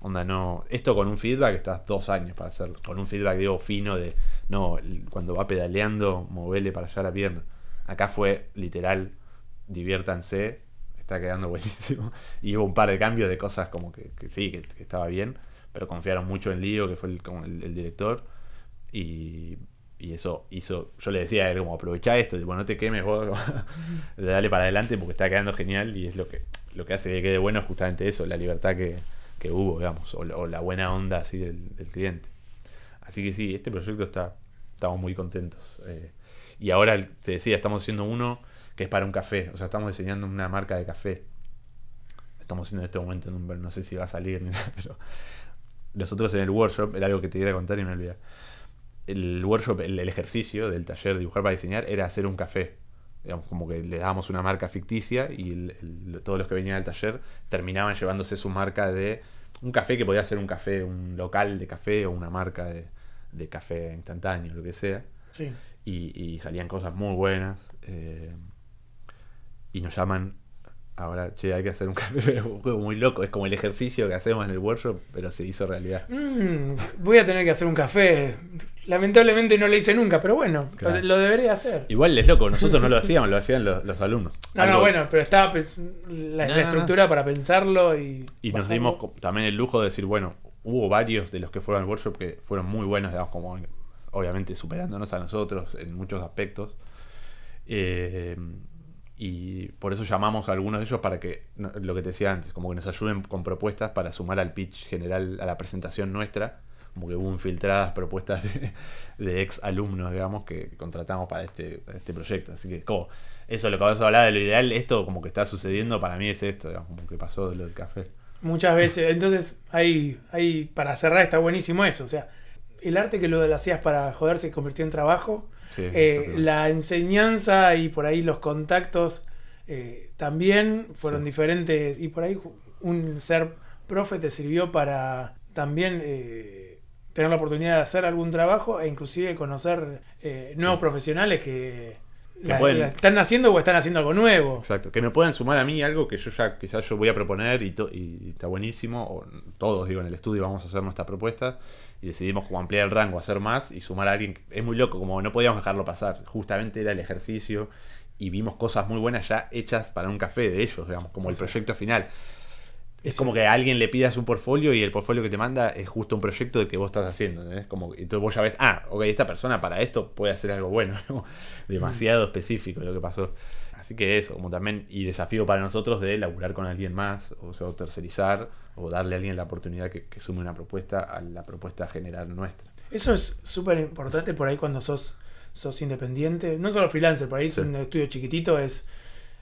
onda no. Esto con un feedback estás dos años para hacerlo. Con un feedback, digo, fino de no, cuando va pedaleando, movele para allá la pierna. Acá fue literal, diviértanse, está quedando buenísimo. Y hubo un par de cambios de cosas como que, sí, que, estaba bien, pero confiaron mucho en Lío, que fue el, como el director y, eso hizo, yo le decía a él como aprovecha esto, bueno, no te quemes vos, dale para adelante porque está quedando genial y es lo que, lo que hace que quede bueno es justamente eso, la libertad que, hubo, digamos, o, la buena onda así del, cliente. Así que sí, este proyecto está, estamos muy contentos. Eh, y ahora te decía, estamos haciendo uno que es para un café, o sea, estamos diseñando una marca de café. Estamos haciendo en este momento, no sé si va a salir ni nada, pero nosotros en el workshop, era algo que te quería contar y me olvidé el workshop, el, ejercicio del taller de dibujar para diseñar era hacer un café. Digamos, como que le dábamos una marca ficticia y todos los que venían al taller terminaban llevándose su marca de un café que podía ser un café, un local de café o una marca de, café instantáneo, lo que sea. Y, salían cosas muy buenas. Eh, y nos llaman ahora, che, hay que hacer un café, pero un juego muy loco. Es como el ejercicio que hacemos en el workshop, pero se hizo realidad. Mm, voy a tener que hacer un café. Lamentablemente no lo hice nunca, pero bueno, lo, debería hacer. Igual es loco, nosotros no lo hacíamos, lo hacían los, alumnos. No, no, bueno, pero estaba pues, la, estructura para pensarlo y. Y nos dimos también el lujo de decir, bueno, hubo varios de los que fueron al workshop que fueron muy buenos, digamos, como obviamente superándonos a nosotros en muchos aspectos. Eh, y por eso llamamos a algunos de ellos para que, lo que te decía antes, como que nos ayuden con propuestas para sumar al pitch general, a la presentación nuestra, como que hubo infiltradas propuestas de, ex alumnos, digamos, que contratamos para este, este proyecto. Así que, como, eso lo que vas a hablar de lo ideal, esto como que está sucediendo para mí es esto, digamos, como que pasó lo del café. Muchas veces, entonces, ahí, ahí para cerrar está buenísimo eso, o sea, el arte que lo hacías para joder se convirtió en trabajo eh, la enseñanza y por ahí los contactos eh, también fueron diferentes. Y por ahí un ser profe te sirvió para también eh, tener la oportunidad de hacer algún trabajo e inclusive conocer nuevos profesionales que, están haciendo o están haciendo algo nuevo. Exacto, que me puedan sumar a mí algo que yo ya quizás yo voy a proponer y, y está buenísimo, o todos digo en el estudio vamos a hacer nuestra propuesta y decidimos como ampliar el rango, hacer más y sumar a alguien. Es muy loco, como no podíamos dejarlo pasar. Justamente era el ejercicio y vimos cosas muy buenas ya hechas para un café de ellos, digamos, como el proyecto final. Es como que a alguien le pidas un portfolio y el portfolio que te manda es justo un proyecto de que vos estás haciendo. ¿entendés? Como, entonces vos ya ves, ah, ok, esta persona para esto puede hacer algo bueno. Demasiado específico lo que pasó. Así que eso, como también, y desafío para nosotros de laburar con alguien más, o sea, tercerizar, o darle a alguien la oportunidad que, sume una propuesta a la propuesta general nuestra. Eso es súper importante por ahí cuando sos, sos independiente, no solo freelancer, por ahí es un estudio chiquitito, es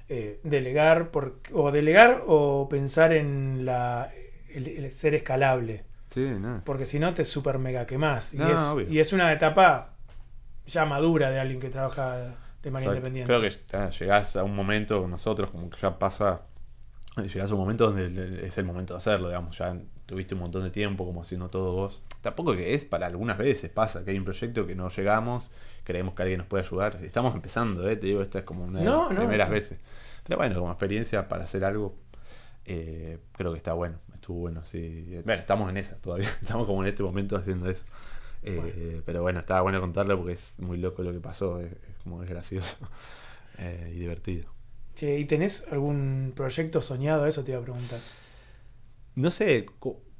eh, delegar, por, o delegar o pensar en la, el, ser escalable. Sí, Porque si no te super mega quemás. y, es, y es una etapa ya madura de alguien que trabaja de manera independiente. Creo que llegás a un momento con nosotros como que ya pasa Llegás a un momento donde es el momento de hacerlo, digamos, ya tuviste un montón de tiempo como haciendo todo vos. Tampoco que es para algunas veces, pasa que hay un proyecto que no llegamos, creemos que alguien nos puede ayudar. Estamos empezando, ¿eh? te digo, esta es como una de las primeras veces. Pero bueno, como experiencia para hacer algo, eh, creo que está bueno, estuvo bueno, sí. Bueno, estamos en esa todavía, estamos como en este momento haciendo eso. Eh, pero bueno, estaba bueno contarlo porque es muy loco lo que pasó, es, como es gracioso y divertido. Che, ¿y tenés algún proyecto soñado? Eso te iba a preguntar. No sé,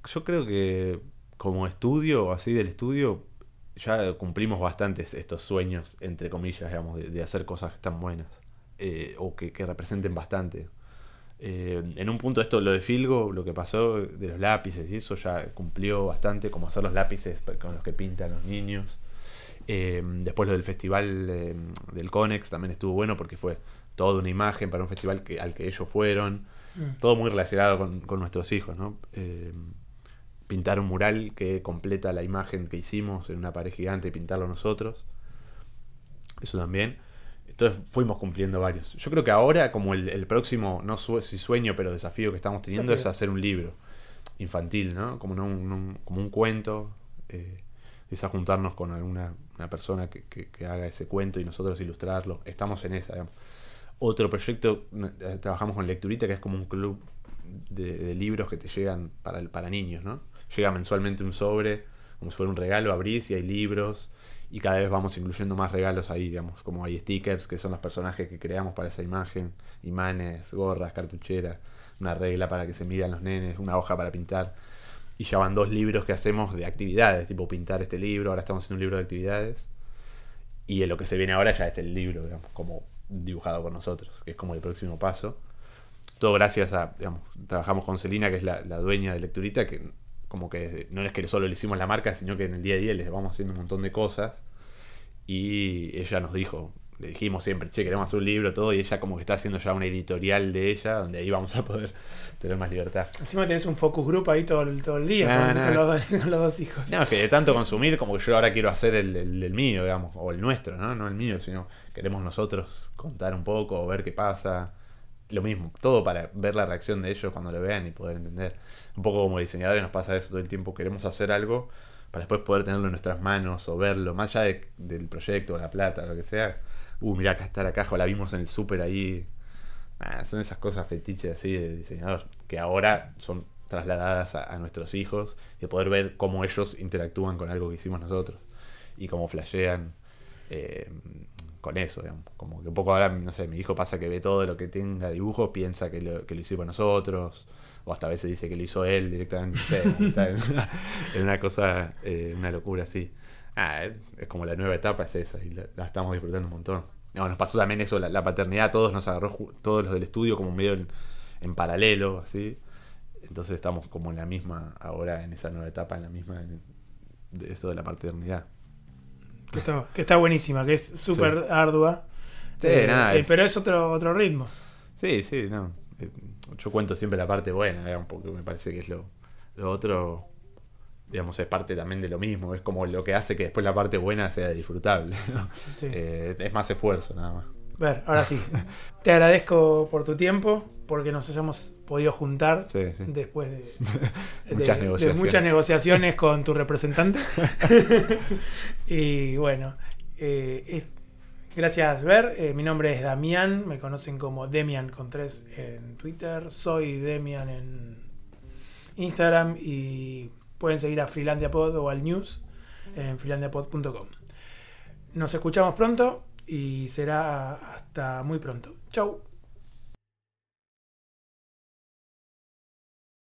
yo creo que como estudio, así del estudio, ya cumplimos bastantes estos sueños, entre comillas, digamos, de, hacer cosas tan buenas eh, o que, representen bastante. Eh, en un punto esto, lo de Filgo, lo que pasó de los lápices y eso ya cumplió bastante, como hacer los lápices con los que pintan los niños. Eh, después lo del festival del Conex también estuvo bueno porque fue toda una imagen para un festival que, al que ellos fueron. Mm. Todo muy relacionado con, nuestros hijos, ¿no? Eh, pintar un mural que completa la imagen que hicimos en una pared gigante y pintarlo nosotros. Eso también. Entonces fuimos cumpliendo varios. Yo creo que ahora, como el, próximo, no si sueño, pero desafío que estamos teniendo es hacer un libro infantil, ¿no? Como, un, como un cuento. Eh, juntarnos con alguna una persona que, que, haga ese cuento y nosotros ilustrarlo. Estamos en esa, digamos. Otro proyecto, eh, trabajamos con Lecturita, que es como un club de, libros que te llegan para, para niños, ¿no? Llega mensualmente un sobre, como si fuera un regalo, abrís y hay libros, y cada vez vamos incluyendo más regalos ahí, digamos, como hay stickers, que son los personajes que creamos para esa imagen, imanes, gorras, cartucheras, una regla para que se midan los nenes, una hoja para pintar. Y ya van dos libros que hacemos de actividades, tipo pintar este libro, ahora estamos haciendo un libro de actividades. Y en lo que se viene ahora ya es el libro, digamos, como dibujado por nosotros, que es como el próximo paso. Todo gracias a, trabajamos con Celina, que es la, dueña de Lecturita, que como que no es que solo le hicimos la marca, sino que en el día a día les vamos haciendo un montón de cosas. Y ella nos dijo, le dijimos siempre, che, queremos hacer un libro, todo, y ella como que está haciendo ya una editorial de ella, donde ahí vamos a poder tener más libertad. Encima tenés un focus group ahí todo, todo el día con, los, dos hijos. No, es que de tanto consumir, como que yo ahora quiero hacer el, el, mío, digamos, o el nuestro, ¿no? No el mío, sino queremos nosotros contar un poco, o ver qué pasa. Lo mismo, todo para ver la reacción de ellos cuando lo vean y poder entender. Un poco como diseñadores nos pasa eso todo el tiempo, queremos hacer algo para después poder tenerlo en nuestras manos o verlo, más allá del proyecto, la plata, lo que sea uh, mirá, acá está la caja, la vimos en el súper ahí. Ah, son esas cosas fetiches así de diseñador que ahora son trasladadas a, nuestros hijos y poder ver cómo ellos interactúan con algo que hicimos nosotros y cómo flashean eh, con eso, digamos. Como que un poco ahora, no sé, mi hijo pasa que ve todo lo que tenga dibujo, piensa que lo, que lo hicimos nosotros, o hasta a veces dice que lo hizo él directamente. está en, una, cosa, eh, una locura así. Ah, es, como la nueva etapa, es esa, y la, estamos disfrutando un montón. No, nos pasó también eso, la, paternidad, todos nos agarró, todos los del estudio como medio en, paralelo, así. Entonces estamos como en la misma, ahora en esa nueva etapa, en la misma, de eso de la paternidad. Que está, que está buenísima, que es súper ardua. Sí, eh, nada. Eh, pero es otro, otro ritmo. Sí, sí, no. Eh, yo cuento siempre la parte buena, porque me parece que es lo, lo otro digamos, es parte también de lo mismo, es como lo que hace que después la parte buena sea disfrutable. Eh, es más esfuerzo nada más. Ver, ahora sí. Te agradezco por tu tiempo, porque nos hayamos podido juntar después de, muchas negociaciones. muchas negociaciones con tu representante. y bueno, eh, gracias, Ver. Eh, mi nombre es Damián, me conocen como Demian con tres en Twitter. Soy Demian en Instagram y Pueden seguir a Freelandiapod o al news en freelandiapod.com. Nos escuchamos pronto y será hasta muy pronto. Chau.